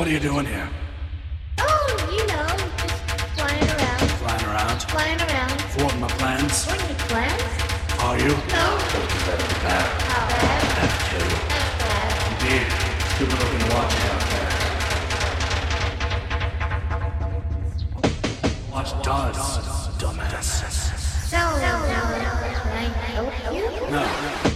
what are you doing here? Oh, you know, just flying around. Flying around? Flying around. Thwarting my plans? Thwarting your plans? Are you? No. Bad. How bad? That too. That's two. Indeed. Stupid looking watch out there. Watch does, dumbass. So, No, no, no, no, no. No.